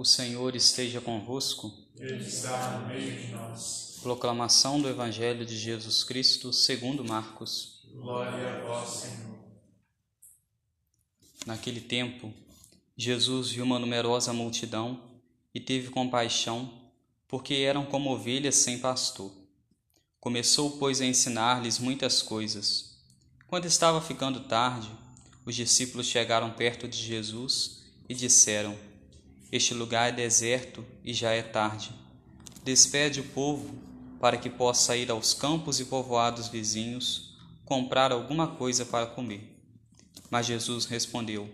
O Senhor esteja convosco. Ele está no meio de nós. Proclamação do Evangelho de Jesus Cristo segundo Marcos. Glória a vós, Senhor. Naquele tempo, Jesus viu uma numerosa multidão e teve compaixão, porque eram como ovelhas sem pastor. Começou, pois, a ensinar-lhes muitas coisas. Quando estava ficando tarde, os discípulos chegaram perto de Jesus e disseram: Este lugar é deserto e já é tarde. Despede o povo para que possa ir aos campos e povoados vizinhos comprar alguma coisa para comer. Mas Jesus respondeu: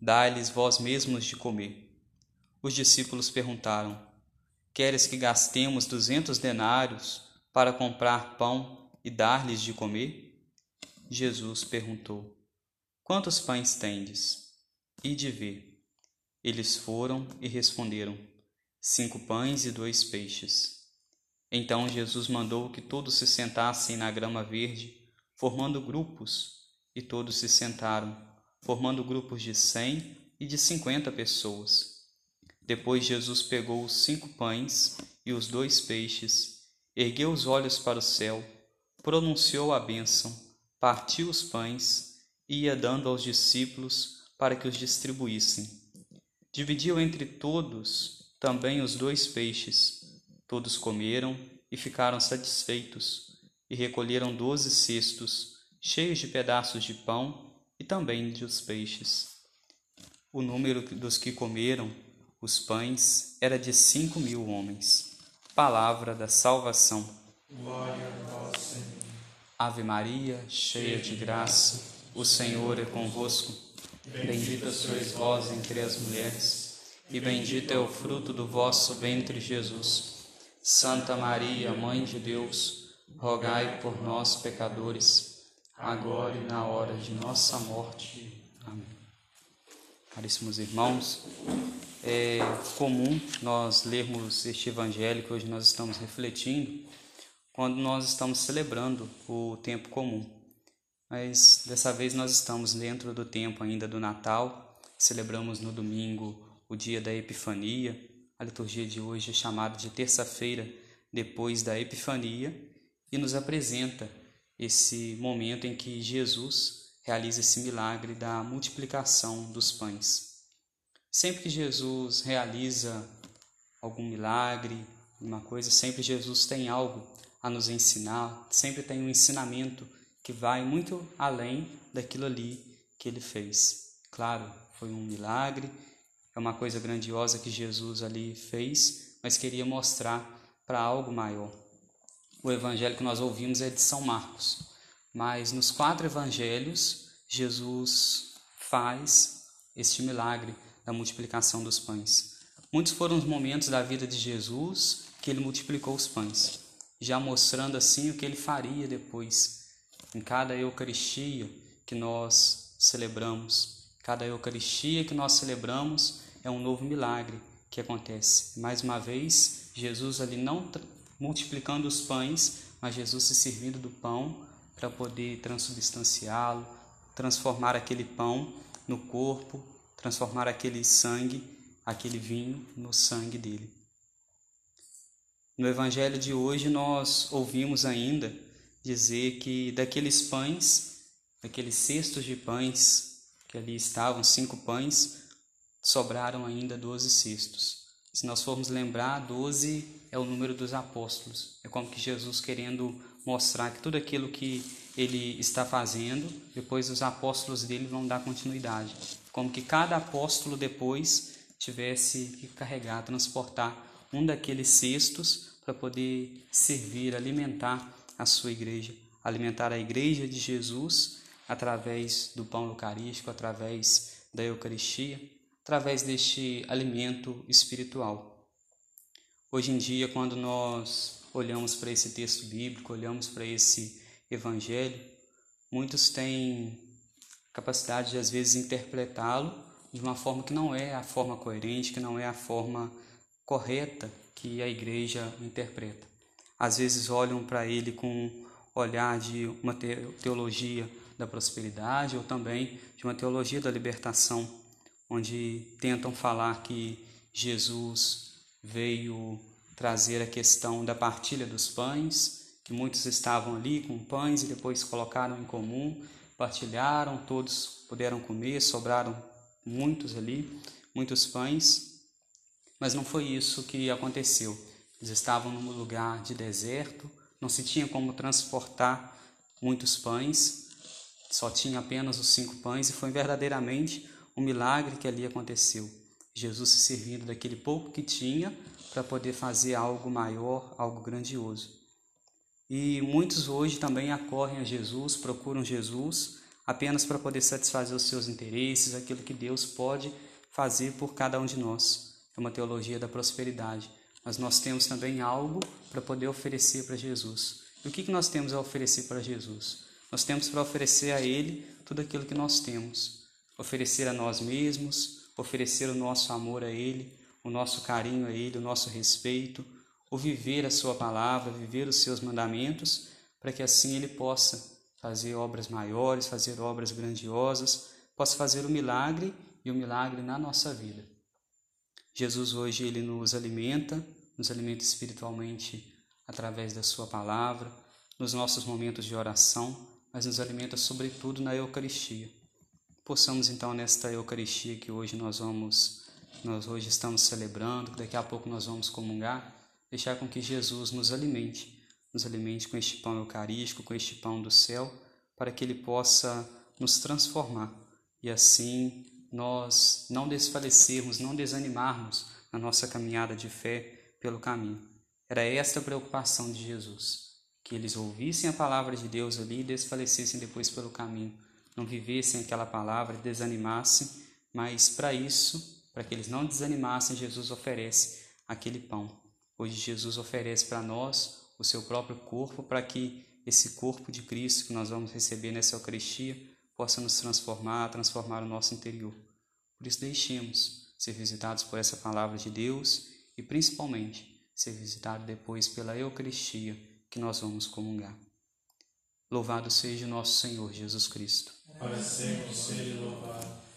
Dai-lhes vós mesmos de comer. Os discípulos perguntaram: Queres que gastemos duzentos denários para comprar pão e dar-lhes de comer? Jesus perguntou: Quantos pães tendes? E de ver. Eles foram e responderam: Cinco pães e dois peixes. Então Jesus mandou que todos se sentassem na grama verde, formando grupos, e todos se sentaram, formando grupos de cem e de cinquenta pessoas. Depois Jesus pegou os cinco pães e os dois peixes, ergueu os olhos para o céu, pronunciou a bênção, partiu os pães e ia dando aos discípulos para que os distribuíssem. Dividiu entre todos também os dois peixes. Todos comeram e ficaram satisfeitos, e recolheram doze cestos, cheios de pedaços de pão e também dos peixes. O número dos que comeram os pães era de cinco mil homens. Palavra da salvação. Glória a vós, Senhor. Ave Maria, cheia de graça, o Senhor é convosco. Bendita sois vós entre as mulheres, e bendito é o fruto do vosso ventre, Jesus. Santa Maria, Mãe de Deus, rogai por nós, pecadores, agora e na hora de nossa morte. Amém. Caríssimos irmãos, é comum nós lermos este evangelho que hoje nós estamos refletindo quando nós estamos celebrando o tempo comum. Mas dessa vez nós estamos dentro do tempo ainda do Natal, celebramos no domingo o dia da Epifania. A liturgia de hoje é chamada de terça-feira depois da Epifania e nos apresenta esse momento em que Jesus realiza esse milagre da multiplicação dos pães. Sempre que Jesus realiza algum milagre, uma coisa, sempre Jesus tem algo a nos ensinar, sempre tem um ensinamento que vai muito além daquilo ali que ele fez. Claro, foi um milagre, é uma coisa grandiosa que Jesus ali fez, mas queria mostrar para algo maior. O evangelho que nós ouvimos é de São Marcos, mas nos quatro evangelhos Jesus faz este milagre da multiplicação dos pães. Muitos foram os momentos da vida de Jesus que ele multiplicou os pães, já mostrando assim o que ele faria depois. Em cada Eucaristia que nós celebramos, cada Eucaristia que nós celebramos é um novo milagre que acontece. Mais uma vez, Jesus ali não multiplicando os pães, mas Jesus se servindo do pão para poder transubstanciá-lo, transformar aquele pão no corpo, transformar aquele sangue, aquele vinho no sangue dele. No evangelho de hoje nós ouvimos ainda dizer que daqueles pães, daqueles cestos de pães que ali estavam, cinco pães, sobraram ainda doze cestos. Se nós formos lembrar, doze é o número dos apóstolos. É como que Jesus querendo mostrar que tudo aquilo que ele está fazendo, depois os apóstolos dele vão dar continuidade. Como que cada apóstolo depois tivesse que carregar, transportar um daqueles cestos para poder servir, alimentar a sua igreja, alimentar a igreja de Jesus através do pão eucarístico, através da Eucaristia, através deste alimento espiritual. Hoje em dia, quando nós olhamos para esse texto bíblico, olhamos para esse evangelho, muitos têm capacidade de às vezes interpretá-lo de uma forma que não é a forma coerente, que não é a forma correta que a igreja interpreta. Às vezes olham para ele com olhar de uma teologia da prosperidade ou também de uma teologia da libertação, onde tentam falar que Jesus veio trazer a questão da partilha dos pães, que muitos estavam ali com pães e depois colocaram em comum, partilharam, todos puderam comer, sobraram muitos ali, muitos pães. Mas não foi isso que aconteceu. Eles estavam num lugar de deserto, não se tinha como transportar muitos pães, só tinha apenas os cinco pães e foi verdadeiramente um milagre que ali aconteceu. Jesus se servindo daquele pouco que tinha para poder fazer algo maior, algo grandioso. E muitos hoje também acorrem a Jesus, procuram Jesus apenas para poder satisfazer os seus interesses, aquilo que Deus pode fazer por cada um de nós. É uma teologia da prosperidade. Mas nós temos também algo para poder oferecer para Jesus. E o que, que nós temos a oferecer para Jesus? Nós temos para oferecer a Ele tudo aquilo que nós temos. Oferecer a nós mesmos, oferecer o nosso amor a Ele, o nosso carinho a Ele, o nosso respeito, o viver a Sua palavra, viver os Seus mandamentos, para que assim Ele possa fazer obras maiores, fazer obras grandiosas, possa fazer o milagre e o milagre na nossa vida. Jesus hoje ele nos alimenta, nos alimenta espiritualmente através da sua palavra, nos nossos momentos de oração, mas nos alimenta sobretudo na Eucaristia. Possamos então nesta Eucaristia que hoje nós vamos, nós hoje estamos celebrando, que daqui a pouco nós vamos comungar, deixar com que Jesus nos alimente, nos alimente com este pão eucarístico, com este pão do céu, para que ele possa nos transformar e assim nós não desfalecermos, não desanimarmos na nossa caminhada de fé pelo caminho. Era esta a preocupação de Jesus, que eles ouvissem a palavra de Deus ali e desfalecessem depois pelo caminho, não vivessem aquela palavra, desanimassem, mas para isso, para que eles não desanimassem, Jesus oferece aquele pão. Hoje Jesus oferece para nós o seu próprio corpo para que esse corpo de Cristo que nós vamos receber nessa Eucaristia possa nos transformar, transformar o nosso interior. Por isso, deixemos ser visitados por essa palavra de Deus e, principalmente, ser visitados depois pela Eucaristia que nós vamos comungar. Louvado seja o nosso Senhor Jesus Cristo. Para sempre seja louvado.